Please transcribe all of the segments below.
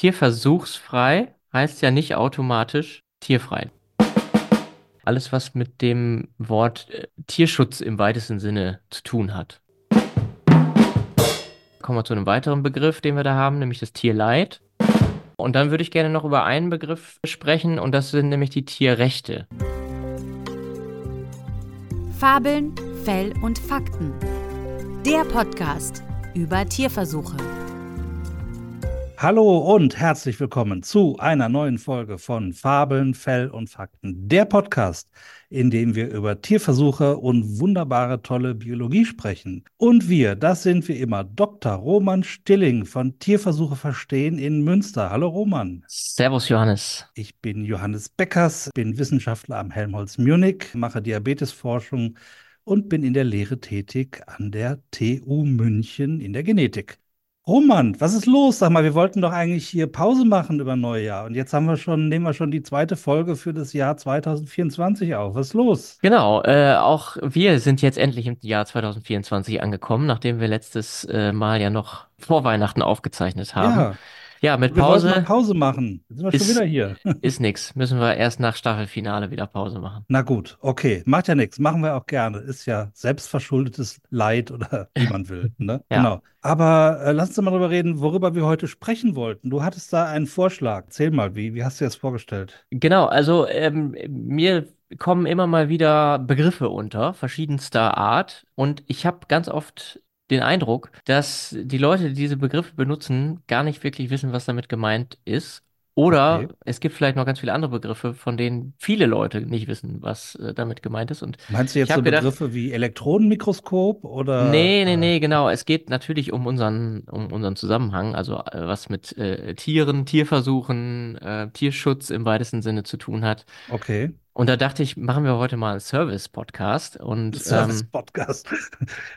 Tierversuchsfrei heißt ja nicht automatisch tierfrei. Alles, was mit dem Wort äh, Tierschutz im weitesten Sinne zu tun hat. Kommen wir zu einem weiteren Begriff, den wir da haben, nämlich das Tierleid. Und dann würde ich gerne noch über einen Begriff sprechen, und das sind nämlich die Tierrechte. Fabeln, Fell und Fakten. Der Podcast über Tierversuche. Hallo und herzlich willkommen zu einer neuen Folge von Fabeln, Fell und Fakten, der Podcast, in dem wir über Tierversuche und wunderbare tolle Biologie sprechen. Und wir, das sind wie immer Dr. Roman Stilling von Tierversuche verstehen in Münster. Hallo Roman. Servus Johannes. Ich bin Johannes Beckers, bin Wissenschaftler am Helmholtz Munich, mache Diabetesforschung und bin in der Lehre tätig an der TU München in der Genetik. Roman, was ist los? Sag mal, wir wollten doch eigentlich hier Pause machen über Neujahr. Und jetzt haben wir schon, nehmen wir schon die zweite Folge für das Jahr 2024 auf. Was ist los? Genau, äh, auch wir sind jetzt endlich im Jahr 2024 angekommen, nachdem wir letztes äh, Mal ja noch vor Weihnachten aufgezeichnet haben. Ja. Ja, mit Wir wollten mal Pause Pause machen. Jetzt sind wir ist- schon wieder hier. ist nix. Müssen wir erst nach Staffelfinale wieder Pause machen. Na gut, okay. Macht ja nichts. Machen wir auch gerne. Ist ja selbstverschuldetes Leid oder wie man will. Ne? Ja. Genau. Aber äh, lass uns mal darüber reden, worüber wir heute sprechen wollten. Du hattest da einen Vorschlag. Erzähl mal, wie, wie hast du dir das vorgestellt? Genau, also ähm, mir kommen immer mal wieder Begriffe unter, verschiedenster Art. Und ich habe ganz oft den Eindruck, dass die Leute, die diese Begriffe benutzen, gar nicht wirklich wissen, was damit gemeint ist. Oder Okay. es gibt vielleicht noch ganz viele andere Begriffe, von denen viele Leute nicht wissen, was äh, damit gemeint ist. Und Meinst du jetzt so gedacht- Begriffe wie Elektronenmikroskop oder? Nee, nee, äh, nee, genau. Es geht natürlich um unseren, um unseren Zusammenhang, also äh, was mit äh, Tieren, Tierversuchen, äh, Tierschutz im weitesten Sinne zu tun hat. Okay. Und da dachte ich, machen wir heute mal einen Service-Podcast und, ähm, Service-Podcast.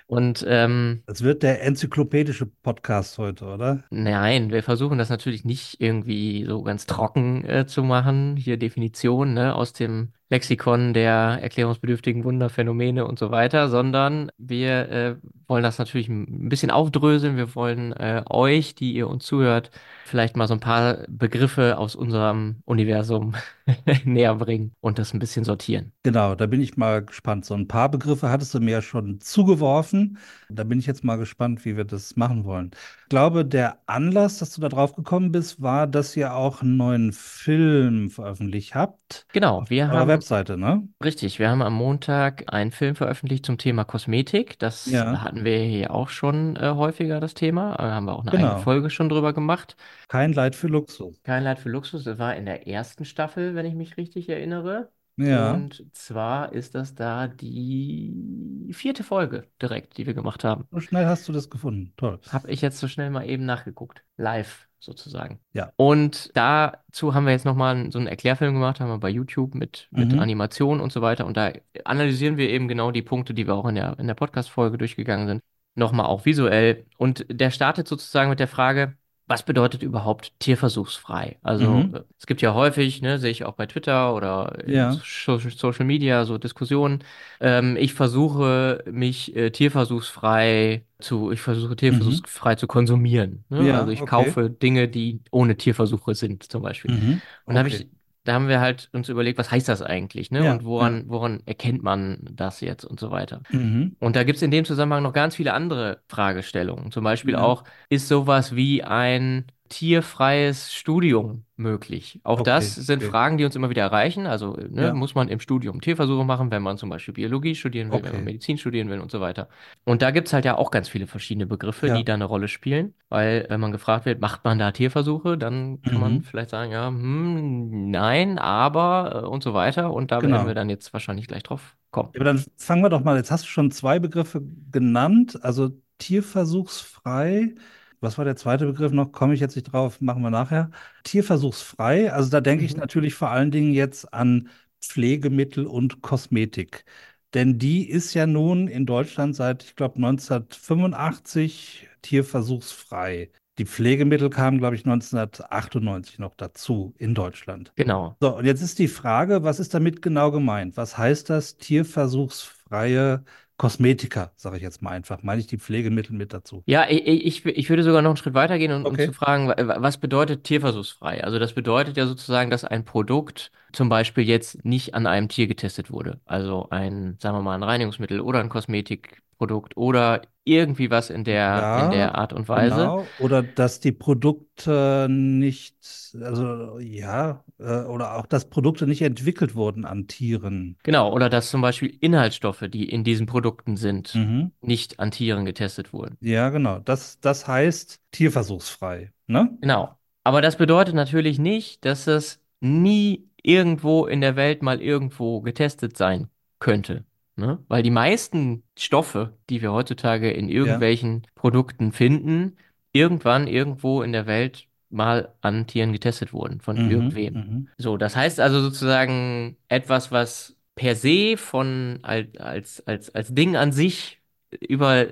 und ähm, Das wird der enzyklopädische Podcast heute, oder? nein, wir versuchen das natürlich nicht irgendwie so ganz trocken äh, zu machen. Hier Definition, ne, aus dem Lexikon der erklärungsbedürftigen Wunderphänomene und so weiter, sondern wir äh, wollen das natürlich ein bisschen aufdröseln. Wir wollen äh, euch, die ihr uns zuhört, vielleicht mal so ein paar Begriffe aus unserem Universum näher bringen und das ein bisschen sortieren. Genau, da bin ich mal gespannt. So ein paar Begriffe hattest du mir ja schon zugeworfen. Da bin ich jetzt mal gespannt, wie wir das machen wollen. Ich glaube, der Anlass, dass du da drauf gekommen bist, war, dass ihr auch einen neuen Film veröffentlicht habt. Genau, wir haben Webseite, ne? Richtig, wir haben am Montag einen Film veröffentlicht zum Thema Kosmetik. Das Ja. hatten wir hier auch schon äh, häufiger, das Thema. Da haben wir auch eine Genau. eigene Folge schon drüber gemacht. Kein Leid für Luxus. Kein Leid für Luxus, das war in der ersten Staffel, wenn ich mich richtig erinnere. Ja. Und zwar ist das da die vierte Folge direkt, die wir gemacht haben. So schnell hast du das gefunden. Toll. Habe ich jetzt so schnell mal eben nachgeguckt. Live sozusagen. Ja. Und dazu haben wir jetzt nochmal so einen Erklärfilm gemacht, haben wir bei YouTube mit, mit Mhm. Animation und so weiter. Und da analysieren wir eben genau die Punkte, die wir auch in der, in der Podcast-Folge durchgegangen sind. Nochmal auch visuell. Und der startet sozusagen mit der Frage, was bedeutet überhaupt tierversuchsfrei? Also Mhm. äh, es gibt ja häufig, ne, sehe ich auch bei Twitter oder Ja. so Social Media so Diskussionen. Ähm, ich versuche mich äh, tierversuchsfrei zu, ich versuche tierversuchsfrei zu konsumieren. Ne? Mhm. Ja, also ich okay. kaufe Dinge, die ohne Tierversuche sind, zum Beispiel. Mhm. Und da habe Okay. ich, da haben wir halt uns überlegt, was heißt das eigentlich, ne? Ja, Und woran, woran erkennt man das jetzt und so weiter. Mhm. Und da gibt es in dem Zusammenhang noch ganz viele andere Fragestellungen. Zum Beispiel Ja. auch, ist sowas wie ein tierfreies Studium möglich? Auch Okay, das sind okay. Fragen, die uns immer wieder erreichen. Also ne, Ja. muss man im Studium Tierversuche machen, wenn man zum Beispiel Biologie studieren will, wenn Okay. man Medizin studieren will und so weiter. Und da gibt es halt ja auch ganz viele verschiedene Begriffe, Ja. die da eine Rolle spielen. Weil wenn man gefragt wird, macht man da Tierversuche, dann kann man Mhm. vielleicht sagen, ja, hm, nein, aber äh, und so weiter. Und da Genau. werden wir dann jetzt wahrscheinlich gleich drauf kommen. Ja, Aber dann fangen wir doch mal, jetzt hast du schon zwei Begriffe genannt, also tierversuchsfrei. Was war der zweite Begriff noch? Komme ich jetzt nicht drauf, machen wir nachher. Tierversuchsfrei, also da denke ich Mhm. natürlich vor allen Dingen jetzt an Pflegemittel und Kosmetik. Denn die ist ja nun in Deutschland seit, ich glaube, 1985 tierversuchsfrei. Die Pflegemittel kamen, glaube ich, 1998 noch dazu in Deutschland. Genau. So, und jetzt ist die Frage, was ist damit genau gemeint? Was heißt das tierversuchsfreie Kosmetika, sage ich jetzt mal einfach. Meine ich die Pflegemittel mit dazu? Ja, ich, ich, ich würde sogar noch einen Schritt weiter gehen und um Okay. zu fragen, wa- was bedeutet tierversuchsfrei? Also das bedeutet ja sozusagen, dass ein Produkt zum Beispiel jetzt nicht an einem Tier getestet wurde. Also ein, sagen wir mal, ein Reinigungsmittel oder ein Kosmetikprodukt oder irgendwie was in der, in Ja, der Art und Weise. genau. Oder dass die Produkte nicht, also ja, äh, oder auch, dass Produkte nicht entwickelt wurden an Tieren. Genau, oder dass zum Beispiel Inhaltsstoffe, die in diesen Produkten sind, Mhm. nicht an Tieren getestet wurden. Ja, genau. Das, das heißt tierversuchsfrei, ne? Genau. Aber das bedeutet natürlich nicht, dass es nie irgendwo in der Welt mal irgendwo getestet sein könnte. Ne? Weil die meisten Stoffe, die wir heutzutage in irgendwelchen Produkten finden, irgendwann irgendwo in der Welt mal an Tieren getestet wurden, von Mhm, irgendwem. mhm. So, das heißt also sozusagen etwas, was per se von als, als, als, Ding an sich über,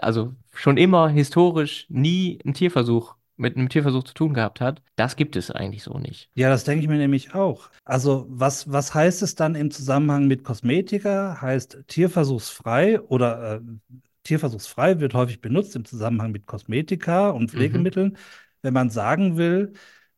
also schon immer historisch nie einen Tierversuch mit einem Tierversuch zu tun gehabt hat, das gibt es eigentlich so nicht. Ja, das denke ich mir nämlich auch. Also, was, was heißt es dann im Zusammenhang mit Kosmetika? Heißt tierversuchsfrei oder äh, tierversuchsfrei wird häufig benutzt im Zusammenhang mit Kosmetika und Pflegemitteln, wenn man sagen will,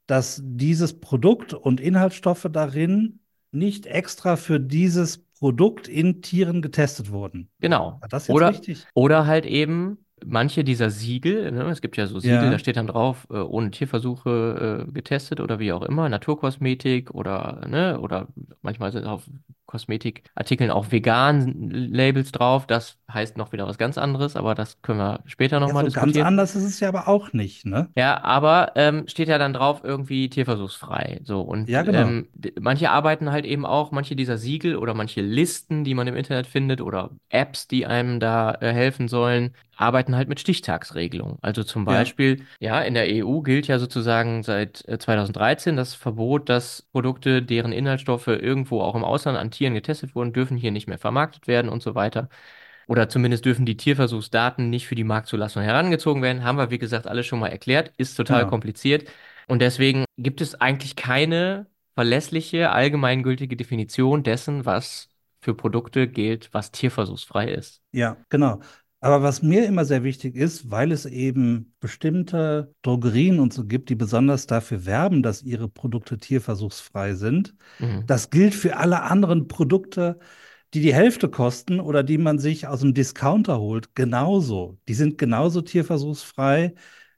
dass dieses Produkt und Inhaltsstoffe darin nicht extra für dieses Produkt in Tieren getestet wurden. Genau. War das jetzt Oder, richtig? oder halt eben manche dieser Siegel, ne, es gibt ja so Siegel, Ja. da steht dann drauf, äh, ohne Tierversuche äh, getestet oder wie auch immer, Naturkosmetik oder, ne, oder manchmal sind auf Kosmetikartikeln auch vegan Labels drauf. Das heißt noch wieder was ganz anderes, aber das können wir später Ja, nochmal so ganz diskutieren. anders ist es ja aber auch nicht, ne? Ja, aber ähm, steht ja dann drauf irgendwie tierversuchsfrei. So und Ja, genau. ähm, manche arbeiten halt eben auch, manche dieser Siegel oder manche Listen, die man im Internet findet oder Apps, die einem da äh, helfen sollen, arbeiten halt mit Stichtagsregelungen. Also zum Ja. Beispiel, ja, in der EU gilt ja sozusagen seit äh, 2013 das Verbot, dass Produkte, deren Inhaltsstoffe irgendwo auch im Ausland an Tieren getestet wurden, dürfen hier nicht mehr vermarktet werden und so weiter. Oder zumindest dürfen die Tierversuchsdaten nicht für die Marktzulassung herangezogen werden. Haben wir, wie gesagt, alles schon mal erklärt. Ist total Genau. kompliziert. Und deswegen gibt es eigentlich keine verlässliche, allgemeingültige Definition dessen, was für Produkte gilt, was tierversuchsfrei ist. Ja, genau. Aber was mir immer sehr wichtig ist, weil es eben bestimmte Drogerien und so gibt, die besonders dafür werben, dass ihre Produkte tierversuchsfrei sind, Mhm. das gilt für alle anderen Produkte, die die Hälfte kosten oder die man sich aus dem Discounter holt, genauso. Die sind genauso tierversuchsfrei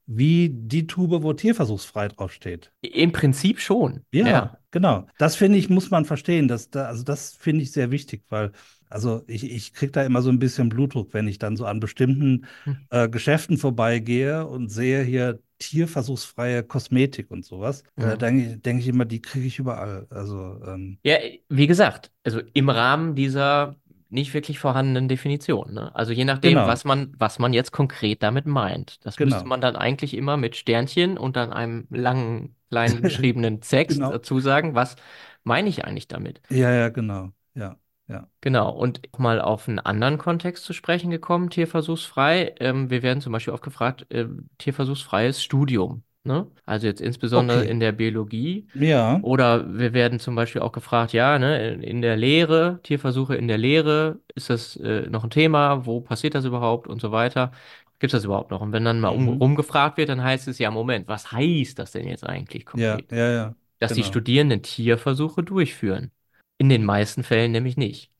wie die Tube, wo tierversuchsfrei draufsteht. Im Prinzip schon. Ja, Ja. genau. Das finde ich, muss man verstehen. Das, da, also das finde ich sehr wichtig, weil, also ich, ich kriege da immer so ein bisschen Blutdruck, wenn ich dann so an bestimmten Hm. äh, Geschäften vorbeigehe und sehe hier tierversuchsfreie Kosmetik und sowas. Da Mhm. denke ich, denk ich immer, die kriege ich überall. Also, ähm, Ja, wie gesagt, also im Rahmen dieser nicht wirklich vorhandenen Definition. Ne? Also je nachdem, Genau. was man, was man jetzt konkret damit meint. Das Genau. müsste man dann eigentlich immer mit Sternchen und dann einem langen, kleinen geschriebenen Text Genau. dazu sagen, was meine ich eigentlich damit? ja, ja, genau. Ja, ja. Genau, und mal auf einen anderen Kontext zu sprechen gekommen, tierversuchsfrei. Ähm, wir werden zum Beispiel oft gefragt, äh, tierversuchsfreies Studium. Ne? Also jetzt insbesondere Okay. in der Biologie. Ja, Oder wir werden zum Beispiel auch gefragt, ja, ne, in der Lehre, Tierversuche in der Lehre, ist das äh, noch ein Thema? Wo passiert das überhaupt und so weiter? Gibt es das überhaupt noch? Und wenn dann mal um, Mhm. rumgefragt wird, dann heißt es ja, Moment, was heißt das denn jetzt eigentlich ja, konkret? ja, ja. Dass die genau. Studierenden Tierversuche durchführen. In den meisten Fällen nämlich nicht.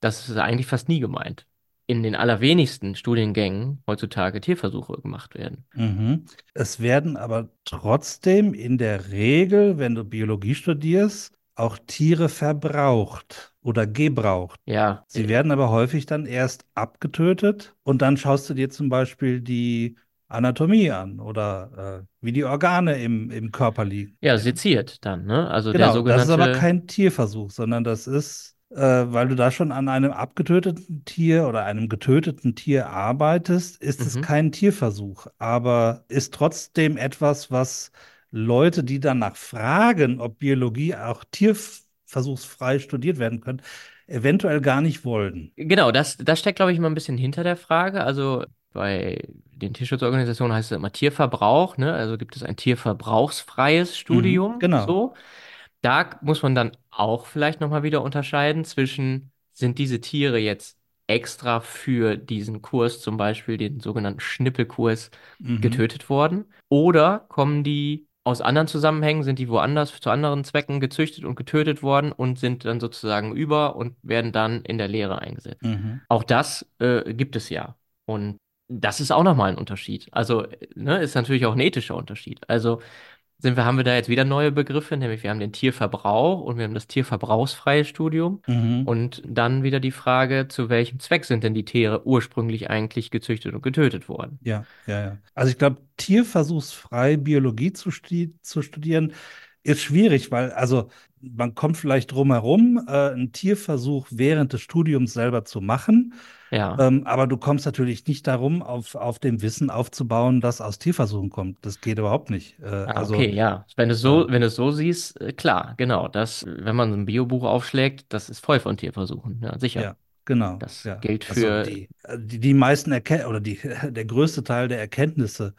Das ist eigentlich fast nie gemeint. In den allerwenigsten Studiengängen heutzutage Tierversuche gemacht werden. Mhm. Es werden aber trotzdem in der Regel, wenn du Biologie studierst, auch Tiere verbraucht oder gebraucht. Ja, Sie werden aber häufig dann erst abgetötet und dann schaust du dir zum Beispiel die Anatomie an oder äh, wie die Organe im, im Körper liegen. ja, seziert dann, ne? Also der Genau, das ist aber sogenannte. kein Tierversuch, sondern das ist, weil du da schon an einem abgetöteten Tier oder einem getöteten Tier arbeitest, ist es Mhm. kein Tierversuch, aber ist trotzdem etwas, was Leute, die danach fragen, ob Biologie auch tierversuchsfrei studiert werden können, eventuell gar nicht wollen. Genau, das, das steckt, glaube ich, immer ein bisschen hinter der Frage. Also bei den Tierschutzorganisationen heißt es immer Tierverbrauch, ne? Also gibt es ein tierverbrauchsfreies Studium. genau. So. Da muss man dann auch vielleicht nochmal wieder unterscheiden zwischen, sind diese Tiere jetzt extra für diesen Kurs, zum Beispiel den sogenannten Schnippelkurs, Mhm. getötet worden? Oder kommen die aus anderen Zusammenhängen, sind die woanders zu anderen Zwecken gezüchtet und getötet worden und sind dann sozusagen über und werden dann in der Lehre eingesetzt? Mhm. Auch das äh, gibt es ja. Und das ist auch nochmal ein Unterschied. Also, ne, ist natürlich auch ein ethischer Unterschied. Also sind wir, haben wir da jetzt wieder neue Begriffe, nämlich wir haben den Tierverbrauch und wir haben das tierverbrauchsfreie Studium. Mhm. Und dann wieder die Frage, zu welchem Zweck sind denn die Tiere ursprünglich eigentlich gezüchtet und getötet worden? Ja, ja, ja. Also ich glaube, tierversuchsfrei Biologie zu, sti zu studieren, ist schwierig, weil also man kommt vielleicht drum herum, äh, einen Tierversuch während des Studiums selber zu machen. Ja. Ähm, aber du kommst natürlich nicht darum, auf, auf dem Wissen aufzubauen, das aus Tierversuchen kommt. Das geht überhaupt nicht. Äh, Ah, also, okay, ja. Wenn du es so, wenn du so siehst, äh, klar, genau. Das, wenn man ein Biobuch aufschlägt, das ist voll von Tierversuchen. Ja, sicher. ja, genau. Das ja. gilt Also für, die, äh, die, die meisten Erken oder die, der größte Teil der Erkenntnisse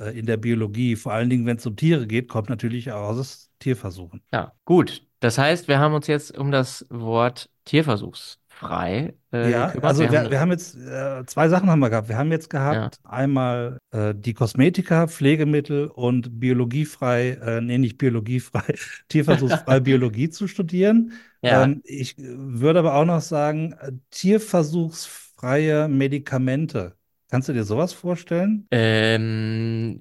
äh, in der Biologie, vor allen Dingen, wenn es um Tiere geht, kommt natürlich auch aus Tierversuchen. ja, gut. Das heißt, wir haben uns jetzt um das Wort tierversuchsfrei äh, Ja, gekümmert. also Wir wir, haben, wir haben jetzt äh, zwei Sachen haben wir gehabt. Wir haben jetzt gehabt einmal äh, die Kosmetika, Pflegemittel und biologiefrei, äh, nee, nicht biologiefrei, tierversuchsfrei Biologie zu studieren. ja, Ähm, ich würde aber auch noch sagen, äh, tierversuchsfreie Medikamente. Kannst du dir sowas vorstellen? ähm,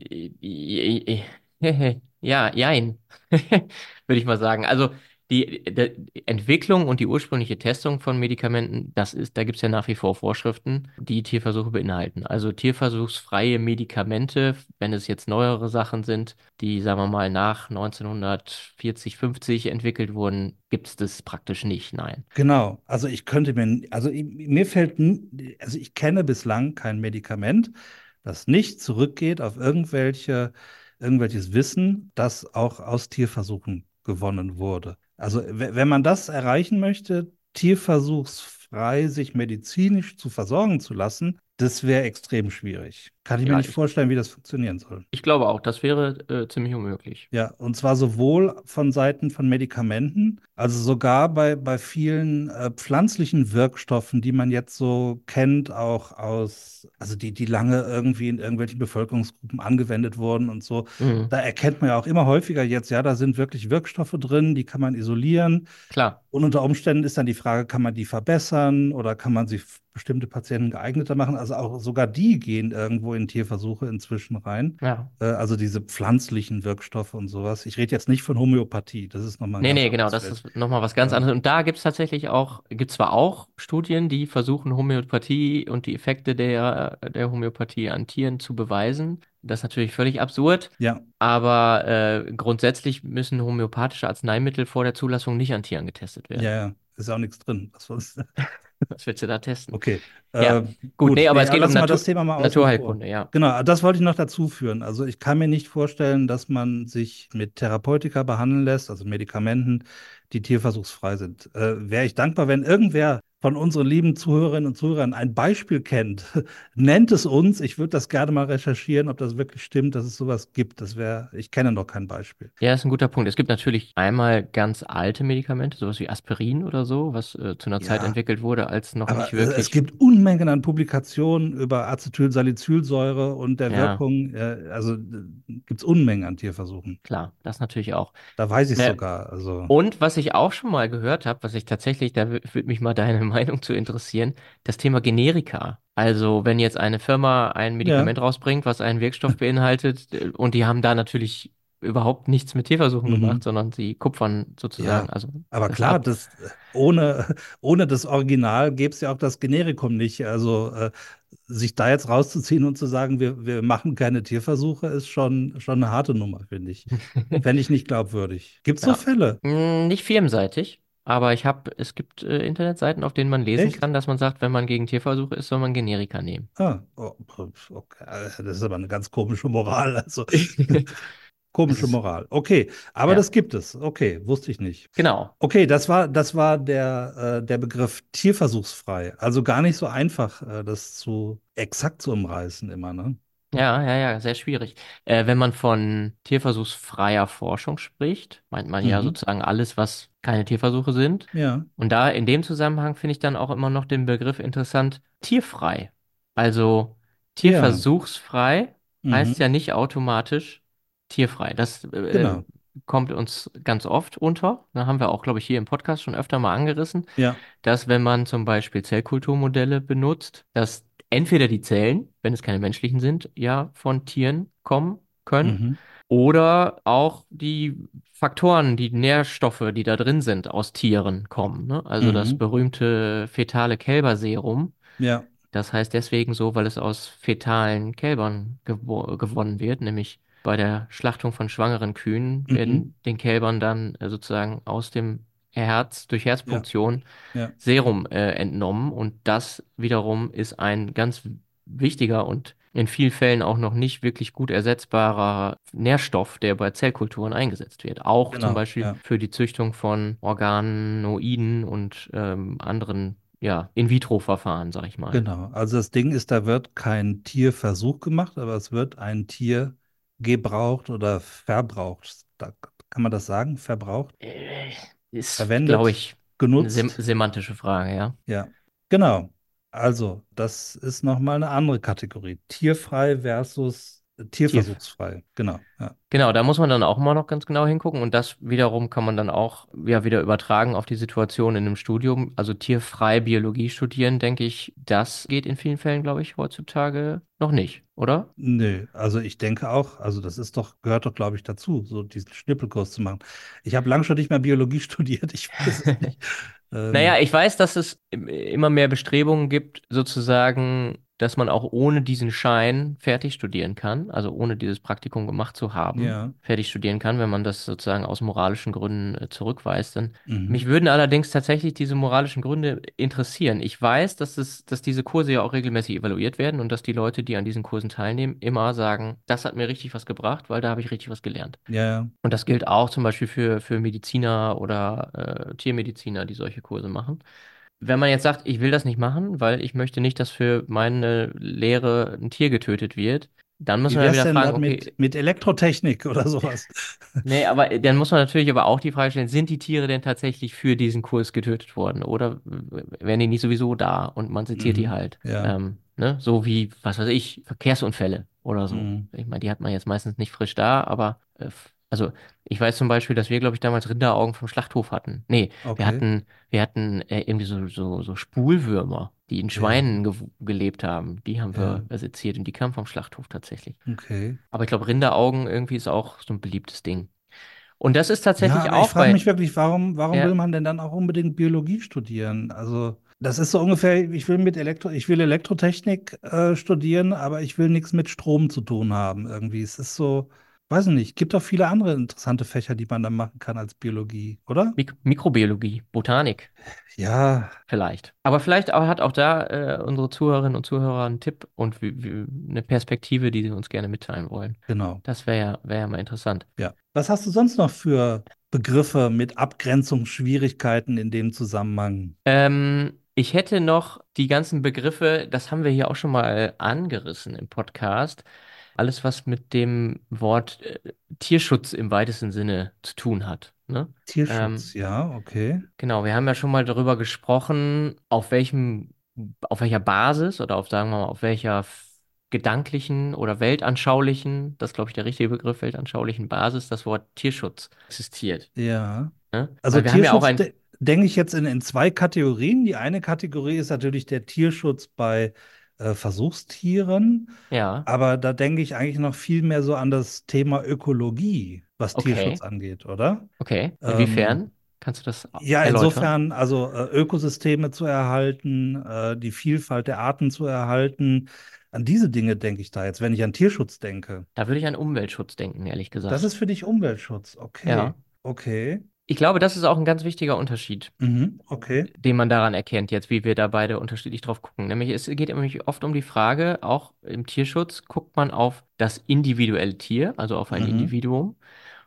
ja, jein, würde ich mal sagen. Also die, die Entwicklung und die ursprüngliche Testung von Medikamenten, das ist, da gibt es ja nach wie vor Vorschriften, die Tierversuche beinhalten. Also tierversuchsfreie Medikamente, wenn es jetzt neuere Sachen sind, die, sagen wir mal, nach 1940, 50 entwickelt wurden, gibt es das praktisch nicht, nein. Genau. Also ich könnte mir, also mir fällt, also ich kenne bislang kein Medikament, das nicht zurückgeht auf irgendwelche, irgendwelches Wissen, das auch aus Tierversuchen gewonnen wurde. Also we- wenn man das erreichen möchte, tierversuchsfrei sich medizinisch zu versorgen zu lassen, das wäre extrem schwierig. Kann ich mir Ja, nicht ich, vorstellen, wie das funktionieren soll. ich glaube auch, das wäre äh, ziemlich unmöglich. Ja, und zwar sowohl von Seiten von Medikamenten, also sogar bei, bei vielen äh, pflanzlichen Wirkstoffen, die man jetzt so kennt, auch aus, also die, die lange irgendwie in irgendwelchen Bevölkerungsgruppen angewendet wurden und so. Mhm. Da erkennt man ja auch immer häufiger jetzt, ja, da sind wirklich Wirkstoffe drin, die kann man isolieren. Klar, Und unter Umständen ist dann die Frage, kann man die verbessern oder kann man sie bestimmte Patienten geeigneter machen? Also auch sogar die gehen irgendwo in Tierversuche inzwischen rein. ja. Äh, Also diese pflanzlichen Wirkstoffe und sowas. Ich rede jetzt nicht von Homöopathie, das ist nochmal Nee, ganz nee, genau, das Feld. ist nochmal was ganz Ja, anderes. Und da gibt es tatsächlich auch, gibt zwar auch Studien, die versuchen, Homöopathie und die Effekte der, der Homöopathie an Tieren zu beweisen. Das ist natürlich völlig absurd, ja, aber äh, grundsätzlich müssen homöopathische Arzneimittel vor der Zulassung nicht an Tieren getestet werden. ja, ja. Ist auch nichts drin. Was? Was willst du da testen? Okay. Ja, Äh, gut, gut, nee, aber nee, es geht um Natur das Thema mal. Naturheilkunde, ja. Genau, das wollte ich noch dazu führen. Also ich kann mir nicht vorstellen, dass man sich mit Therapeutika behandeln lässt, also Medikamenten, die tierversuchsfrei sind. Äh, wäre ich dankbar, wenn irgendwer von unseren lieben Zuhörerinnen und Zuhörern ein Beispiel kennt, nennt es uns. Ich würde das gerne mal recherchieren, ob das wirklich stimmt, dass es sowas gibt. Das wäre, ich kenne noch kein Beispiel. Ja, ist ein guter Punkt. Es gibt natürlich einmal ganz alte Medikamente, sowas wie Aspirin oder so, was äh, zu einer Zeit Ja, entwickelt wurde, als noch aber nicht äh, es wirklich. gibt Unmengen an Publikationen über Acetylsalicylsäure und der Ja, Wirkung. Äh, also gibt es Unmengen an Tierversuchen. klar, das natürlich auch. Da weiß ich Äh, sogar. Also Und was ich auch schon mal gehört habe, was ich tatsächlich, da wü- würde mich mal deine Meinung zu interessieren, das Thema Generika. Also wenn jetzt eine Firma ein ja. Medikament rausbringt, was einen Wirkstoff beinhaltet, äh, und die haben da natürlich überhaupt nichts mit Tierversuchen gemacht, Mhm. sondern sie kupfern sozusagen, Ja, also aber klar, ab. das, ohne, ohne das Original gäbe es ja auch das Generikum nicht. Also äh, sich da jetzt rauszuziehen und zu sagen, wir, wir machen keine Tierversuche, ist schon, schon eine harte Nummer, finde ich. Fände ich nicht glaubwürdig. Gibt es so Ja, Fälle? Mm, nicht firmenseitig, aber ich habe, es gibt äh, Internetseiten, auf denen man lesen Echt? kann, dass man sagt, wenn man gegen Tierversuche ist, soll man Generika nehmen. Ah, oh, okay. Das ist aber eine ganz komische Moral. Also komische Moral. Okay, aber ja, das gibt es. Okay, wusste ich nicht. genau. Okay, das war, das war der, äh, der Begriff tierversuchsfrei. Also gar nicht so einfach, äh, das zu exakt zu umreißen immer, ne? Ja, ja, ja, sehr schwierig. Äh, wenn man von tierversuchsfreier Forschung spricht, meint man ja Mhm. sozusagen alles, was keine Tierversuche sind. Ja, Und da in dem Zusammenhang finde ich dann auch immer noch den Begriff interessant, tierfrei. Also ja, tierversuchsfrei heißt mhm. ja nicht automatisch tierfrei. Das äh, Genau. kommt uns ganz oft unter. Da haben wir auch, glaube ich, hier im Podcast schon öfter mal angerissen Ja, dass wenn man zum Beispiel Zellkulturmodelle benutzt, dass entweder die Zellen, wenn es keine menschlichen sind, ja von Tieren kommen können, mhm. oder auch die Faktoren, die Nährstoffe, die da drin sind, aus Tieren kommen. Ne? Also das Mhm. berühmte fetale Kälberserum. Ja, Das heißt deswegen so, weil es aus fetalen Kälbern gewo gewonnen wird, nämlich bei der Schlachtung von schwangeren Kühen mhm. werden den Kälbern dann äh, sozusagen aus dem Herz durch Ja, Herzpunktion ja, Serum äh, entnommen und das wiederum ist ein ganz wichtiger und in vielen Fällen auch noch nicht wirklich gut ersetzbarer Nährstoff, der bei Zellkulturen eingesetzt wird. Auch zum genau. Beispiel Ja, für die Züchtung von Organoiden und ähm, anderen, ja, In-vitro-Verfahren, sag ich mal. genau. Also das Ding ist, da wird kein Tierversuch gemacht, aber es wird ein Tier gebraucht oder verbraucht. Da, kann man das sagen? Verbraucht? Ist, glaube Verwendet? ich, eine sem Genutzt? semantische Frage, ja. Ja, genau. Also, das ist nochmal eine andere Kategorie. Tierfrei versus Tier. tierversuchsfrei. Genau. Ja. Genau, da muss man dann auch mal noch ganz genau hingucken und das wiederum kann man dann auch ja wieder übertragen auf die Situation in einem Studium. Also tierfrei Biologie studieren, denke ich, das geht in vielen Fällen, glaube ich, heutzutage noch nicht, oder? Nö, also ich denke auch, also das ist doch, gehört doch, glaube ich, dazu, so diesen Schnippelkurs zu machen. Ich habe lange schon nicht mehr Biologie studiert, ich weiß es nicht. Naja, Ähm, ich weiß, dass es im- immer mehr Bestrebungen gibt, sozusagen, dass man auch ohne diesen Schein fertig studieren kann, also ohne dieses Praktikum gemacht zu haben, ja. fertig studieren kann, wenn man das sozusagen aus moralischen Gründen äh, zurückweist. Dann Mhm. mich würden allerdings tatsächlich diese moralischen Gründe interessieren. Ich weiß, dass es, dass diese Kurse ja auch regelmäßig evaluiert werden und dass die Leute, die an diesen Kursen teilnehmen, immer sagen, das hat mir richtig was gebracht, weil da habe ich richtig was gelernt. Ja, ja. Und das gilt auch zum Beispiel für, für Mediziner oder äh, Tiermediziner, die solche Kurse machen. Wenn man jetzt sagt, ich will das nicht machen, weil ich möchte nicht, dass für meine Lehre ein Tier getötet wird, dann muss Wie man ja wieder fragen, da mit, okay, mit Elektrotechnik oder sowas? nee, aber dann muss man natürlich aber auch die Frage stellen, sind die Tiere denn tatsächlich für diesen Kurs getötet worden oder wären die nicht sowieso da und man die Mhm. halt? Ja. Ähm, ne? So wie, was weiß ich, Verkehrsunfälle oder so. Mhm. Ich meine, die hat man jetzt meistens nicht frisch da, aber äh, also ich weiß zum Beispiel, dass wir, glaube ich, damals Rinderaugen vom Schlachthof hatten. Nee, wir Okay. hatten, wir hatten äh, irgendwie so, so, so Spulwürmer, die in Ja. Schweinen ge gelebt haben. Die haben Ja. wir seziert und die kamen vom Schlachthof tatsächlich. Okay. Aber ich glaube, Rinderaugen irgendwie ist auch so ein beliebtes Ding. Und das ist Ja, tatsächlich ich auch frage bei, mich wirklich, warum, warum will ja, man denn dann auch unbedingt Biologie studieren? Also, das ist so ungefähr, ich will mit Elektro, ich will Elektrotechnik äh, studieren, aber ich will nichts mit Strom zu tun haben irgendwie. Es ist so, weiß ich nicht, gibt auch viele andere interessante Fächer, die man dann machen kann als Biologie, oder? Mik Mikrobiologie, Botanik Ja, vielleicht. Aber vielleicht auch, hat auch da äh, unsere Zuhörerinnen und Zuhörer einen Tipp und eine Perspektive, die sie uns gerne mitteilen wollen. genau. Das wäre ja, wär ja mal interessant. Ja. Was hast du sonst noch für Begriffe mit Abgrenzungsschwierigkeiten in dem Zusammenhang? Ähm, ich hätte noch die ganzen Begriffe, das haben wir hier auch schon mal angerissen im Podcast. Alles, was mit dem Wort äh, Tierschutz im weitesten Sinne zu tun hat. Ne? Ähm, Tierschutz, ja, okay. genau, wir haben ja schon mal darüber gesprochen, auf welchem, auf welcher Basis oder auf, sagen wir mal, auf welcher gedanklichen oder weltanschaulichen, das ist, glaube ich, der richtige Begriff, weltanschaulichen Basis, das Wort Tierschutz existiert. Ja. Ne? Also Weil wir haben ja auch Tierschutz ein, de denke ich jetzt in, in zwei Kategorien. Die eine Kategorie ist natürlich der Tierschutz bei äh, Versuchstieren, ja, aber da denke ich eigentlich noch viel mehr so an das Thema Ökologie, was okay. Tierschutz angeht, oder? Okay, Ähm, inwiefern? Kannst du das ja, erläutern? insofern, also äh, Ökosysteme zu erhalten, äh, die Vielfalt der Arten zu erhalten. An diese Dinge denke ich da jetzt, wenn ich an Tierschutz denke. Da würde ich an Umweltschutz denken, ehrlich Das gesagt. ist für dich Umweltschutz. Okay. Ja. Okay. Ich glaube, das ist auch ein ganz wichtiger Unterschied, Mhm. Okay. den man daran erkennt, jetzt, wie wir da beide unterschiedlich drauf gucken. Nämlich, es geht nämlich oft um die Frage, auch im Tierschutz, guckt man auf das individuelle Tier, also auf ein Mhm. Individuum,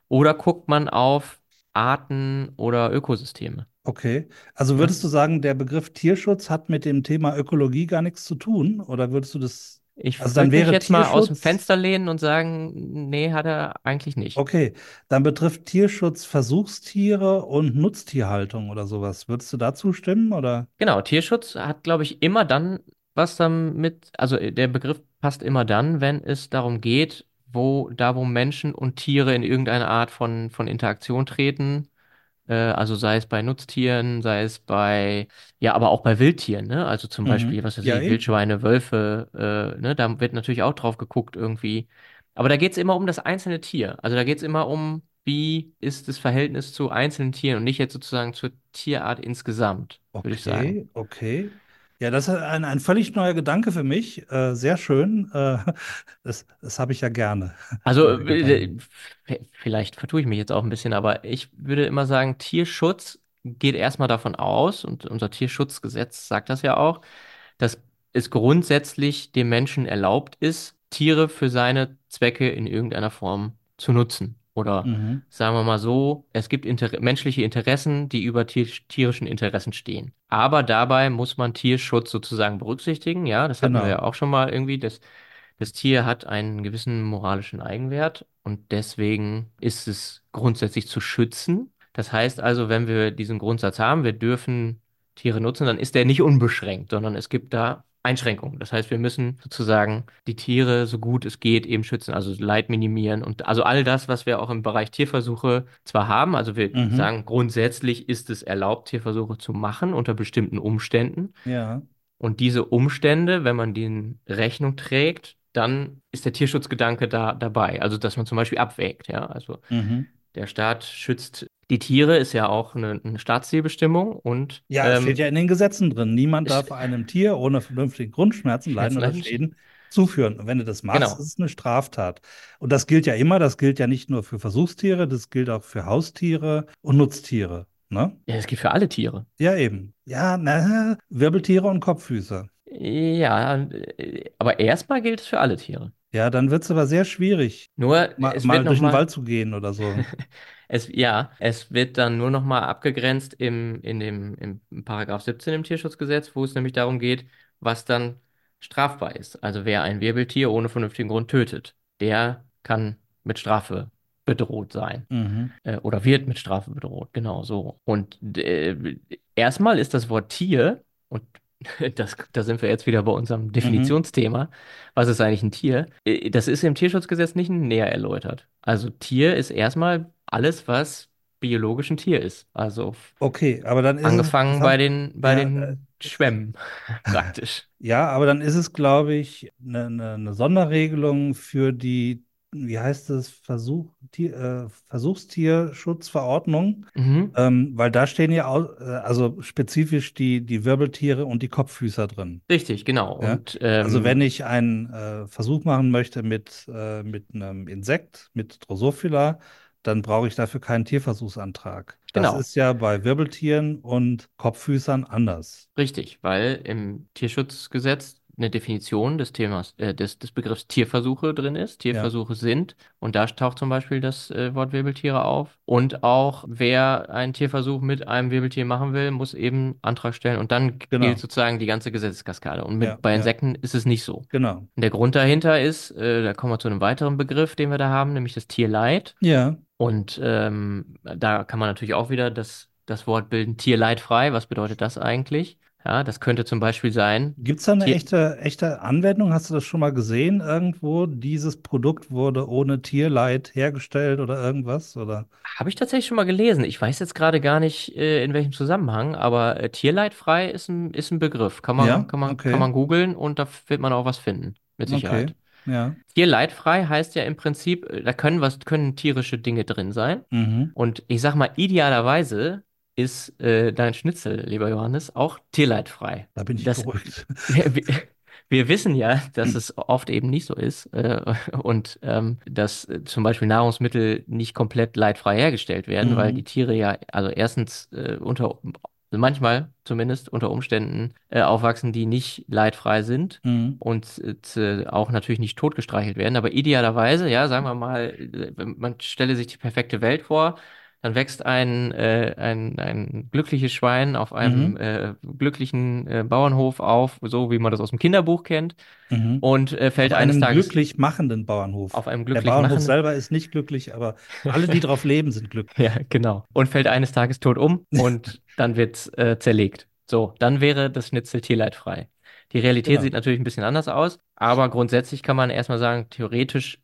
oder guckt man auf Arten oder Ökosysteme? Okay. Also würdest du sagen, der Begriff Tierschutz hat mit dem Thema Ökologie gar nichts zu tun? Oder würdest du das Ich Also würde mich jetzt mal aus dem Tierschutz, Fenster lehnen und sagen, nee, hat er eigentlich nicht. okay, dann betrifft Tierschutz Versuchstiere und Nutztierhaltung oder sowas. Würdest du da zustimmen oder? Genau, Tierschutz hat, glaube ich, immer dann was damit, also äh, der Begriff passt immer dann, wenn es darum geht, wo, da wo Menschen und Tiere in irgendeine Art von, von Interaktion treten, äh, also sei es bei Nutztieren, sei es bei, ja, aber auch bei Wildtieren, ne? Also zum Beispiel, Mhm. was weiß Ja, ich. Wildschweine, Wölfe, äh, ne? Da wird natürlich auch drauf geguckt irgendwie. Aber da geht es immer um das einzelne Tier. Also da geht es immer um, wie ist das Verhältnis zu einzelnen Tieren und nicht jetzt sozusagen zur Tierart insgesamt, würde ich sagen. Okay, okay. Ja, das ist ein, ein völlig neuer Gedanke für mich. Äh, sehr schön. Äh, das das habe ich ja gerne. Also, vielleicht vertue ich mich jetzt auch ein bisschen, aber ich würde immer sagen, Tierschutz geht erstmal davon aus, und unser Tierschutzgesetz sagt das ja auch, dass es grundsätzlich dem Menschen erlaubt ist, Tiere für seine Zwecke in irgendeiner Form zu nutzen. Oder Mhm. sagen wir mal so, es gibt inter menschliche Interessen, die über tier tierischen Interessen stehen. Aber dabei muss man Tierschutz sozusagen berücksichtigen. Ja, das hatten wir ja Genau. auch schon mal irgendwie. Das, das Tier hat einen gewissen moralischen Eigenwert und deswegen ist es grundsätzlich zu schützen. Das heißt also, wenn wir diesen Grundsatz haben, wir dürfen Tiere nutzen, dann ist der nicht unbeschränkt, sondern es gibt da Einschränkungen. Das heißt, wir müssen sozusagen die Tiere so gut es geht eben schützen, also Leid minimieren und also all das, was wir auch im Bereich Tierversuche zwar haben, also wir Mhm. sagen, grundsätzlich ist es erlaubt, Tierversuche zu machen unter bestimmten Umständen. Ja. Und diese Umstände, wenn man denen Rechnung trägt, dann ist der Tierschutzgedanke da dabei. Also, dass man zum Beispiel abwägt, ja. Also, Mhm. der Staat schützt die Tiere, ist ja auch eine, eine Staatszielbestimmung und Ja, es steht ähm, ja in den Gesetzen drin. Niemand darf einem Tier ohne vernünftigen Grundschmerzen, Leiden oder. Schäden zuführen. Und wenn du das machst, Genau. ist es eine Straftat. Und das gilt ja immer. Das gilt ja nicht nur für Versuchstiere, das gilt auch für Haustiere und Nutztiere. Ne? Ja, das gilt für alle Tiere. Ja, eben. Ja, na, Wirbeltiere und Kopffüßer. Ja, äh, aber erstmal gilt es für alle Tiere. Ja, dann wird es aber sehr schwierig, Nur, mal, es wird mal durch den nochmal Wald zu gehen oder so. Es, ja, es wird dann nur noch mal abgegrenzt im, in dem, im Paragraph 17 im Tierschutzgesetz, wo es nämlich darum geht, was dann strafbar ist. Also wer ein Wirbeltier ohne vernünftigen Grund tötet, der kann mit Strafe bedroht sein. Mhm. Äh, oder wird mit Strafe bedroht, genau so. Und äh, erstmal ist das Wort Tier, und das, da sind wir jetzt wieder bei unserem Mhm. Definitionsthema, was ist eigentlich ein Tier? Äh, Das ist im Tierschutzgesetz nicht näher erläutert. Also Tier ist erstmal alles, was biologisch ein Tier ist. Also Okay, aber dann ist es, angefangen bei den, bei ja, äh, den Schwämmen praktisch. Ja, aber dann ist es, glaube ich, eine, eine, eine Sonderregelung für die, wie heißt es, Versuch, Tier, äh, Versuchstierschutzverordnung, Mhm, ähm, weil da stehen ja au- äh, also spezifisch die, die Wirbeltiere und die Kopffüßer drin. richtig, genau. Ja? Und Also wenn ähm, ich einen äh, Versuch machen möchte mit, äh, mit einem Insekt, mit Drosophila, dann brauche ich dafür keinen Tierversuchsantrag. Das genau. ist ja bei Wirbeltieren und Kopffüßern anders. Richtig, weil im Tierschutzgesetz eine Definition des Themas, äh, des, des Begriffs Tierversuche drin ist. Ja, Tierversuche sind, und da taucht zum Beispiel das äh, Wort Wirbeltiere auf. Und auch wer einen Tierversuch mit einem Wirbeltier machen will, muss eben Antrag stellen. Und dann gilt genau. sozusagen die ganze Gesetzeskaskade. Und Ja, mit, bei ja, Insekten ist es nicht so. genau. Und der Grund dahinter ist, äh, da kommen wir zu einem weiteren Begriff, den wir da haben, nämlich das Tierleid. Ja. Und ähm, da kann man natürlich auch wieder das, das Wort bilden, tierleidfrei. Was bedeutet das eigentlich? Ja, das könnte zum Beispiel sein, Gibt es da eine Tier, echte, echte Anwendung? Hast du das schon mal gesehen irgendwo? Dieses Produkt wurde ohne Tierleid hergestellt oder irgendwas? Oder? habe ich tatsächlich schon mal gelesen. Ich weiß jetzt gerade gar nicht, äh, in welchem Zusammenhang, aber äh, tierleidfrei ist ein, ist ein Begriff. Kann man, Ja, kann man, kann okay, man googeln und da wird man auch was finden, mit okay, Sicherheit. ja. Tierleidfrei heißt ja im Prinzip, äh, da können was, können tierische Dinge drin sein. Mhm. Und ich sag mal, idealerweise ist äh, dein Schnitzel, lieber Johannes, auch tierleidfrei. Da bin ich Das, beruhigt. wir, wissen ja, dass es oft eben nicht so ist äh, und ähm, dass äh, zum Beispiel Nahrungsmittel nicht komplett leidfrei hergestellt werden, weil die Mhm. Tiere ja, also erstens äh, unter, manchmal zumindest unter Umständen äh, aufwachsen, die nicht leidfrei sind Mhm. und äh, auch natürlich nicht totgestreichelt werden. Aber idealerweise, ja, sagen wir mal, äh, man stelle sich die perfekte Welt vor, dann wächst ein, äh, ein, ein glückliches Schwein auf einem Mhm. äh, glücklichen äh, Bauernhof auf, so wie man das aus dem Kinderbuch kennt, Mhm. und äh, fällt Auf eines einem Tages glücklich machenden Bauernhof. auf einem Der glücklich Bauernhof machenden selber ist nicht glücklich, aber alle, die drauf leben, sind glücklich. Ja, genau. Und fällt eines Tages tot um und dann wird's äh, zerlegt. So, dann wäre das Schnitzel tierleidfrei. Die Realität Genau. sieht natürlich ein bisschen anders aus, aber grundsätzlich kann man erstmal sagen, theoretisch,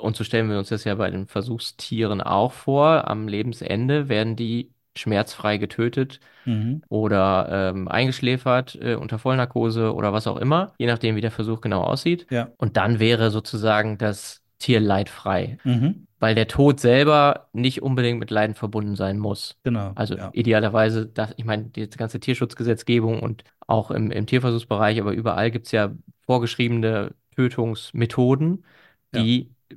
und so stellen wir uns das ja bei den Versuchstieren auch vor, am Lebensende werden die schmerzfrei getötet Mhm. oder ähm, eingeschläfert äh, unter Vollnarkose oder was auch immer, je nachdem, wie der Versuch genau aussieht. Ja. Und dann wäre sozusagen das Tier leidfrei Mhm. weil der Tod selber nicht unbedingt mit Leiden verbunden sein muss. Genau. Also ja. idealerweise, das, ich meine, die ganze Tierschutzgesetzgebung und auch im, im Tierversuchsbereich, aber überall gibt es ja vorgeschriebene Tötungsmethoden, Ja.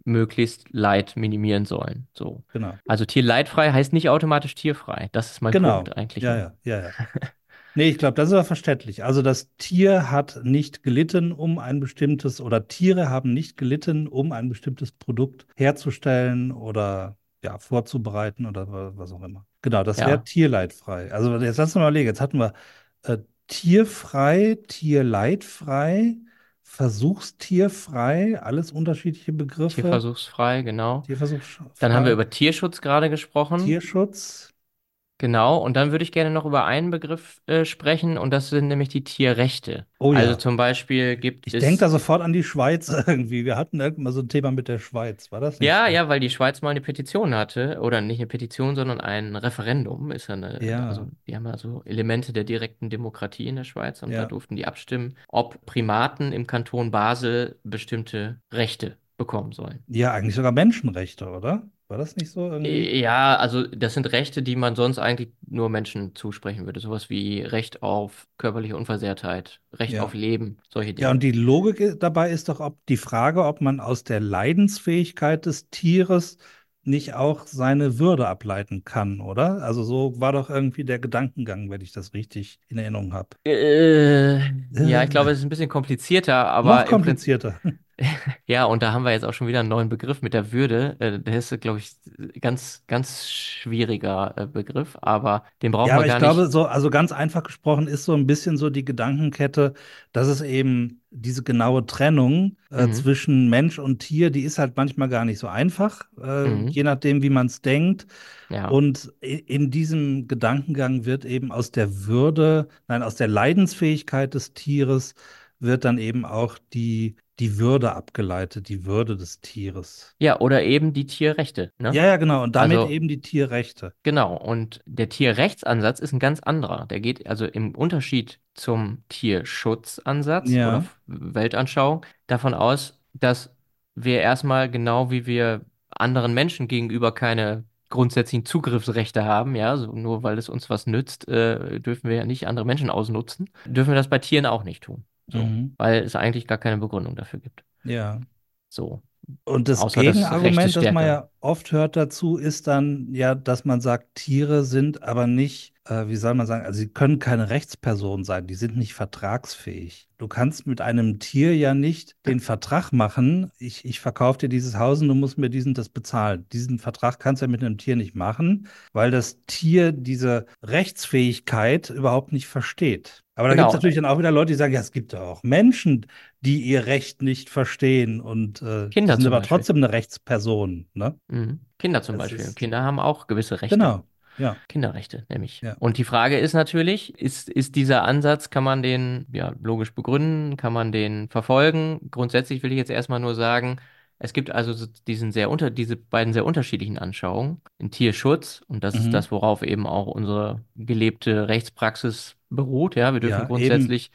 Möglichst Leid minimieren sollen. So. Genau. Also tierleidfrei heißt nicht automatisch tierfrei. Das ist mein Genau. Punkt eigentlich. Ja, ja, ja, ja. Nee, ich glaube, das ist aber verständlich. Also das Tier hat nicht gelitten, um ein bestimmtes, oder Tiere haben nicht gelitten, um ein bestimmtes Produkt herzustellen oder ja, vorzubereiten oder wa- was auch immer. Genau, das Ja. wäre tierleidfrei. Also jetzt lass uns mal überlegen. Jetzt hatten wir äh, tierfrei, tierleidfrei, versuchstierfrei, alles unterschiedliche Begriffe. Tierversuchsfrei, genau. Tierversuchsfrei. Dann haben wir über Tierschutz gerade gesprochen. Tierschutz. Genau, und dann würde ich gerne noch über einen Begriff äh, sprechen, und das sind nämlich die Tierrechte. Oh ja. Also zum Beispiel gibt Ich es. denke da sofort an die Schweiz irgendwie. Wir hatten irgendwann mal so ein Thema mit der Schweiz. War das nicht Ja, so? ja, weil die Schweiz mal eine Petition hatte, oder nicht eine Petition, sondern ein Referendum, ist ja eine, Ja. also die haben ja so Elemente der direkten Demokratie in der Schweiz und Ja. da durften die abstimmen, ob Primaten im Kanton Basel bestimmte Rechte bekommen sollen. Ja, eigentlich sogar Menschenrechte, oder? War das nicht so irgendwie? Ja, also das sind Rechte, die man sonst eigentlich nur Menschen zusprechen würde. Sowas wie Recht auf körperliche Unversehrtheit, Recht Ja. auf Leben, solche Dinge. Ja, und die Logik dabei ist doch ob die Frage, ob man aus der Leidensfähigkeit des Tieres nicht auch seine Würde ableiten kann, oder? Also so war doch irgendwie der Gedankengang, wenn ich das richtig in Erinnerung habe. Äh, ja, Äh. ich glaube, es ist ein bisschen komplizierter, aber Noch im Prinzip, komplizierter. Ja, und da haben wir jetzt auch schon wieder einen neuen Begriff mit der Würde. Äh, der ist, glaube ich, ganz, ganz schwieriger äh, Begriff, aber den brauchen Ja, wir aber ich gar glaube, nicht. so, also ganz einfach gesprochen ist so ein bisschen so die Gedankenkette, dass es eben diese genaue Trennung äh, Mhm. zwischen Mensch und Tier, die ist halt manchmal gar nicht so einfach, äh, Mhm. je nachdem, wie man es denkt. Ja, Und i- in diesem Gedankengang wird eben aus der Würde, nein, aus der Leidensfähigkeit des Tieres wird dann eben auch die, die Würde abgeleitet, die Würde des Tieres. ja, oder eben die Tierrechte, ne? Ja, ja, genau. Und damit Also- eben die Tierrechte. Genau, und der Tierrechtsansatz ist ein ganz anderer. Der geht also im Unterschied zum Tierschutzansatz Ja. oder Weltanschauung davon aus, dass wir erstmal genau wie wir anderen Menschen gegenüber keine grundsätzlichen Zugriffsrechte haben, ja, so nur weil es uns was nützt, äh, dürfen wir ja nicht andere Menschen ausnutzen, dürfen wir das bei Tieren auch nicht tun. So, Mhm. weil es eigentlich gar keine Begründung dafür gibt. Ja. So. Und das Außer das Gegenargument, ist das man ja oft hört dazu, ist dann ja, dass man sagt, Tiere sind aber nicht, äh, wie soll man sagen, also sie können keine Rechtsperson sein, die sind nicht vertragsfähig. Du kannst mit einem Tier ja nicht den Vertrag machen, ich, ich verkaufe dir dieses Haus und du musst mir diesen das bezahlen. Diesen Vertrag kannst du ja mit einem Tier nicht machen, weil das Tier diese Rechtsfähigkeit überhaupt nicht versteht. Aber da Genau. gibt es natürlich dann auch wieder Leute, die sagen, ja, es gibt ja auch Menschen, die ihr Recht nicht verstehen und äh, Kinder sind aber Beispiel. trotzdem eine Rechtsperson, ne? Mhm. Kinder zum Das Beispiel. Kinder haben auch gewisse Rechte. Genau, ja. Kinderrechte, nämlich. Ja. Und die Frage ist natürlich, ist, ist dieser Ansatz, kann man den ja logisch begründen, kann man den verfolgen? Grundsätzlich will ich jetzt erstmal nur sagen, es gibt also so diesen sehr unter, diese beiden sehr unterschiedlichen Anschauungen. In Tierschutz, und das Mhm. ist das, worauf eben auch unsere gelebte Rechtspraxis beruht, ja, wir dürfen Ja, grundsätzlich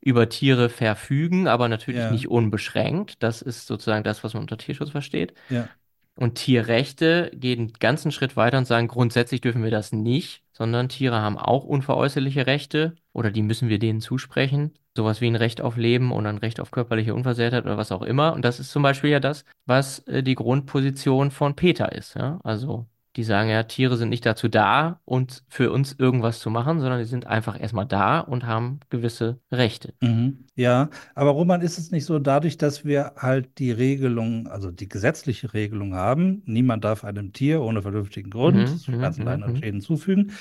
über Tiere verfügen, aber natürlich Ja. nicht unbeschränkt. Das ist sozusagen das, was man unter Tierschutz versteht. Ja. Und Tierrechte gehen einen ganzen Schritt weiter und sagen, grundsätzlich dürfen wir das nicht, sondern Tiere haben auch unveräußerliche Rechte oder die müssen wir denen zusprechen. Sowas wie ein Recht auf Leben oder ein Recht auf körperliche Unversehrtheit oder was auch immer. Und das ist zum Beispiel ja das, was äh, die Grundposition von Peter ist. Ja? Also Die sagen ja, Tiere sind nicht dazu da, uns für uns irgendwas zu machen, sondern die sind einfach erstmal da und haben gewisse Rechte. Mhm. Ja, aber Roman, ist es nicht so, dadurch, dass wir halt die Regelung, also die gesetzliche Regelung haben, niemand darf einem Tier ohne vernünftigen Grund Mhm, Schmerzen, mhm, Leiden und mhm. Schäden zufügen.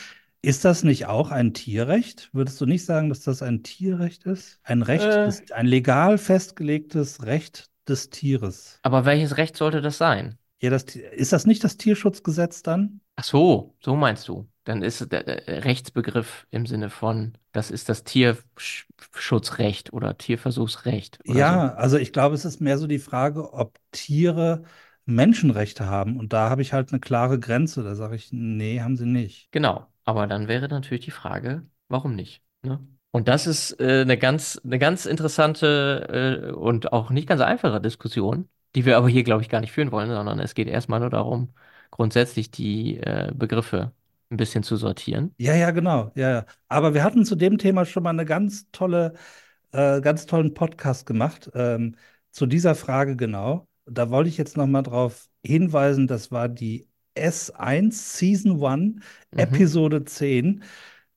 Ist das nicht auch ein Tierrecht? Würdest du nicht sagen, dass das ein Tierrecht ist? Ein Recht, Äh. des, ein legal festgelegtes Recht des Tieres? Aber welches Recht sollte das sein? Ja, das, ist das nicht das Tierschutzgesetz dann? Ach so, so meinst du. Dann ist der, der Rechtsbegriff im Sinne von, das ist das Tierschutzrecht oder Tierversuchsrecht oder Ja, also ich glaube, es ist mehr so die Frage, ob Tiere Menschenrechte haben. Und da habe ich halt eine klare Grenze. Da sage ich, nee, haben sie nicht. Genau, aber dann wäre natürlich die Frage, warum nicht? Ne? Und das ist äh, eine ganz, eine ganz interessante äh, und auch nicht ganz einfache Diskussion, die wir aber hier, glaube ich, gar nicht führen wollen, sondern es geht erstmal nur darum, grundsätzlich die äh, Begriffe ein bisschen zu sortieren. Ja, ja, genau. Ja, ja. Aber wir hatten zu dem Thema schon mal eine ganz tolle, äh, ganz tollen Podcast gemacht. Ähm, zu dieser Frage genau. Da wollte ich jetzt noch mal drauf hinweisen, das war die S1 Season 1, Mhm. Episode 10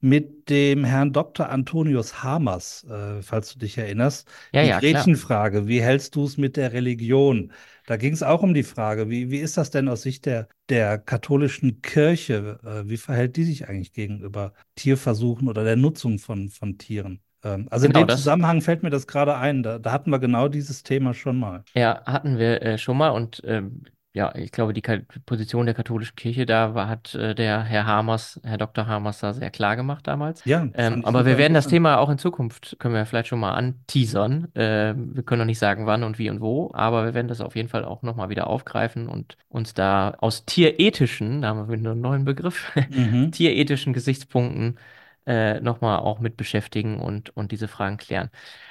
mit dem Herrn Dr. Antonius Hamers, äh, falls du dich erinnerst. Ja, die ja, klar. Gretchenfrage, wie hältst du es mit der Religion? Da ging es auch um die Frage, wie, wie ist das denn aus Sicht der, der katholischen Kirche? Äh, wie verhält die sich eigentlich gegenüber Tierversuchen oder der Nutzung von, von Tieren? Ähm, also Genau, in dem das- Zusammenhang fällt mir das gerade ein. Da, da hatten wir genau dieses Thema schon mal. Ja, hatten wir äh, schon mal und ähm, ja, ich glaube, die Position der katholischen Kirche da war, hat äh, der Herr Hamers, Herr Dr. Hamers da sehr klar gemacht damals. Ja, Ähm, aber wir werden das. Thema auch in Zukunft, können wir vielleicht schon mal anteasern. Ähm, wir können noch nicht sagen, wann und wie und wo, aber wir werden das auf jeden Fall auch nochmal wieder aufgreifen und uns da aus tierethischen, da haben wir wieder einen neuen Begriff, Mhm. tierethischen Gesichtspunkten äh, nochmal auch mit beschäftigen und, und diese Fragen klären.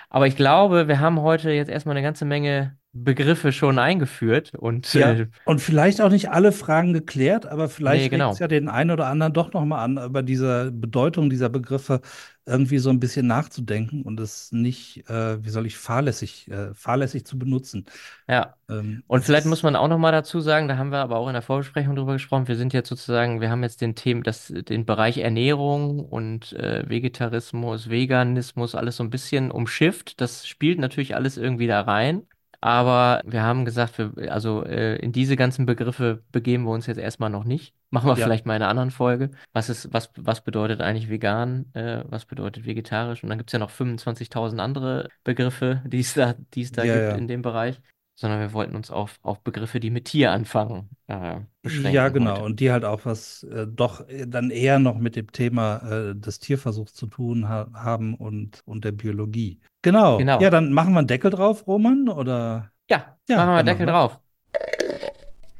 Aber ich glaube, wir haben heute jetzt erstmal eine ganze Menge Begriffe schon eingeführt und Ja, äh, und vielleicht auch nicht alle Fragen geklärt, aber vielleicht Nee, genau. ja den einen oder anderen doch nochmal an, über diese Bedeutung dieser Begriffe irgendwie so ein bisschen nachzudenken und es nicht, äh, wie soll ich, fahrlässig, äh, fahrlässig zu benutzen. ja. Ähm, Und vielleicht muss man auch noch mal dazu sagen, da haben wir aber auch in der Vorbesprechung drüber gesprochen, wir sind jetzt sozusagen, wir haben jetzt den Themen, das, den Bereich Ernährung und äh, Vegetarismus, Veganismus, alles so ein bisschen umschifft. Das spielt natürlich alles irgendwie da rein. Aber wir haben gesagt, wir, also äh, in diese ganzen Begriffe begeben wir uns jetzt erstmal noch nicht. Machen wir Ja. vielleicht mal in einer anderen Folge. Was ist, was, was bedeutet eigentlich vegan? Äh, was bedeutet vegetarisch? Und dann gibt's ja noch 25.000 andere Begriffe, die es da, die es da Ja, gibt ja. in dem Bereich sondern wir wollten uns auf, auf Begriffe, die mit Tier anfangen, äh, beschränken. Ja, genau. heute. Und die halt auch was äh, doch äh, dann eher noch mit dem Thema äh, des Tierversuchs zu tun ha haben und, und der Biologie. Genau. Genau. Ja, dann machen wir einen Deckel drauf, Roman, oder Ja, Ja, machen wir dann Deckel wir. drauf.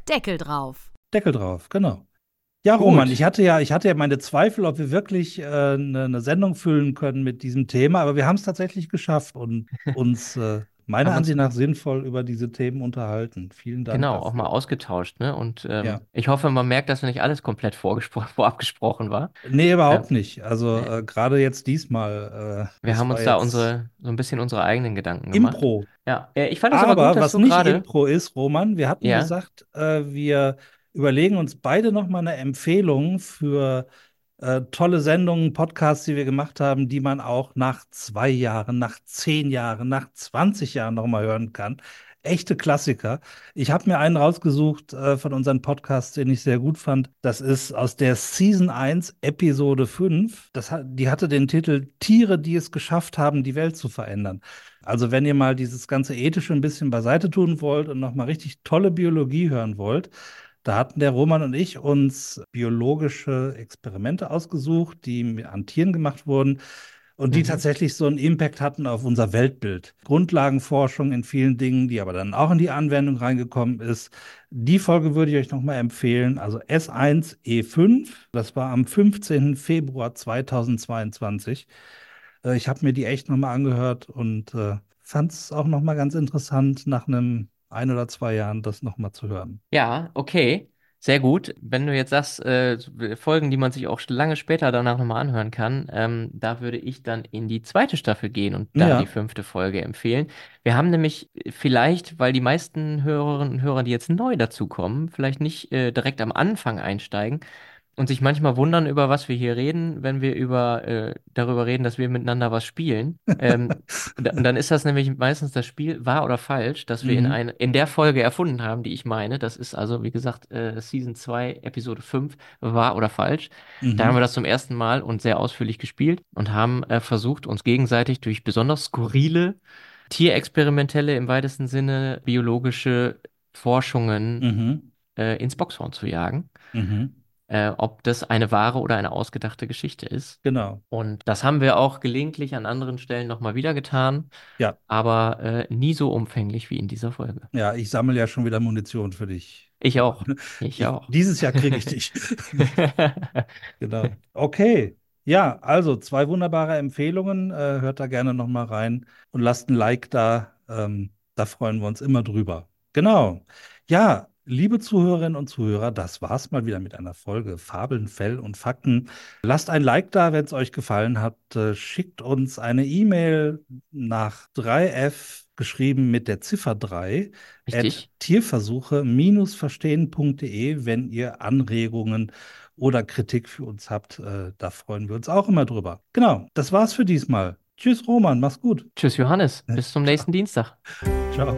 Deckel drauf. Deckel drauf, genau. Ja, Gut. Roman, ich hatte ja, ich hatte ja meine Zweifel, ob wir wirklich äh, eine, eine Sendung füllen können mit diesem Thema, aber wir haben es tatsächlich geschafft und uns äh, meiner Ansicht nach sinnvoll über diese Themen unterhalten. Vielen Dank. Genau, dafür. auch mal ausgetauscht, ne? Und ähm, Ja. ich hoffe, man merkt, dass nicht alles komplett vorab gesprochen war. Nee, überhaupt nicht. Also Nee. äh, gerade jetzt diesmal. Äh, Wir haben uns da unsere, so ein bisschen unsere eigenen Gedanken gemacht. Impro. Ja, äh, ich fand es aber, Aber gut, was nicht. Impro ist, Roman, wir hatten Ja. gesagt, äh, wir überlegen uns beide nochmal eine Empfehlung für äh, tolle Sendungen, Podcasts, die wir gemacht haben, die man auch nach zwei Jahren, nach zehn Jahren, nach 20 Jahren nochmal hören kann. Echte Klassiker. Ich habe mir einen rausgesucht äh, von unseren Podcasts, den ich sehr gut fand. Das ist aus der Season 1, Episode 5. Das die hatte den Titel Tiere, die es geschafft haben, die Welt zu verändern. Also wenn ihr mal dieses ganze Ethische ein bisschen beiseite tun wollt und nochmal richtig tolle Biologie hören wollt, da hatten der Roman und ich uns biologische Experimente ausgesucht, die an Tieren gemacht wurden und die Mhm. tatsächlich so einen Impact hatten auf unser Weltbild. Grundlagenforschung in vielen Dingen, die aber dann auch in die Anwendung reingekommen ist. Die Folge würde ich euch nochmal empfehlen. Also S1E5, das war am 15. Februar 2022. Äh, Ich habe mir die echt nochmal angehört und äh, fand es auch nochmal ganz interessant, nach einem ein oder zwei Jahren das nochmal zu hören. Ja, okay. Sehr gut. Wenn du jetzt sagst, äh, Folgen, die man sich auch lange später danach nochmal anhören kann, ähm, da würde ich dann in die zweite Staffel gehen und da die Ja. fünfte Folge empfehlen. Wir haben nämlich vielleicht, weil die meisten Hörerinnen und Hörer, die jetzt neu dazukommen, vielleicht nicht äh, direkt am Anfang einsteigen und sich manchmal wundern, über was wir hier reden, wenn wir über äh, darüber reden, dass wir miteinander was spielen. Ähm, und da- und dann ist das nämlich meistens das Spiel wahr oder falsch, das wir in Mhm. ein, in der Folge erfunden haben, die ich meine. Das ist also, wie gesagt, äh, Season 2, Episode 5, wahr oder falsch. Da haben wir Mhm. das zum ersten Mal und sehr ausführlich gespielt und haben äh, versucht, uns gegenseitig durch besonders skurrile, tierexperimentelle, im weitesten Sinne biologische Forschungen Mhm. äh, ins Boxhorn zu jagen Mhm. Äh, ob das eine wahre oder eine ausgedachte Geschichte ist. Genau. Und das haben wir auch gelegentlich an anderen Stellen nochmal wieder getan, Ja. aber äh, nie so umfänglich wie in dieser Folge. Ja, ich sammle ja schon wieder Munition für dich. Ich auch. Ich auch. dieses Jahr kriege ich dich. Genau. Okay. Ja, also zwei wunderbare Empfehlungen. Äh, hört da gerne nochmal rein und lasst ein Like da. Ähm, da freuen wir uns immer drüber. Genau. Ja, liebe Zuhörerinnen und Zuhörer, das war's mal wieder mit einer Folge Fabeln, Fell und Fakten. Lasst ein Like da, wenn es euch gefallen hat. Äh, schickt uns eine E-Mail nach 3F geschrieben mit der Ziffer 3 at Richtig. tierversuche-verstehen.de, wenn ihr Anregungen oder Kritik für uns habt. Äh, da freuen wir uns auch immer drüber. Genau, das war's für diesmal. Tschüss, Roman, mach's gut. Tschüss, Johannes. Bis zum nächsten Dienstag. Ciao.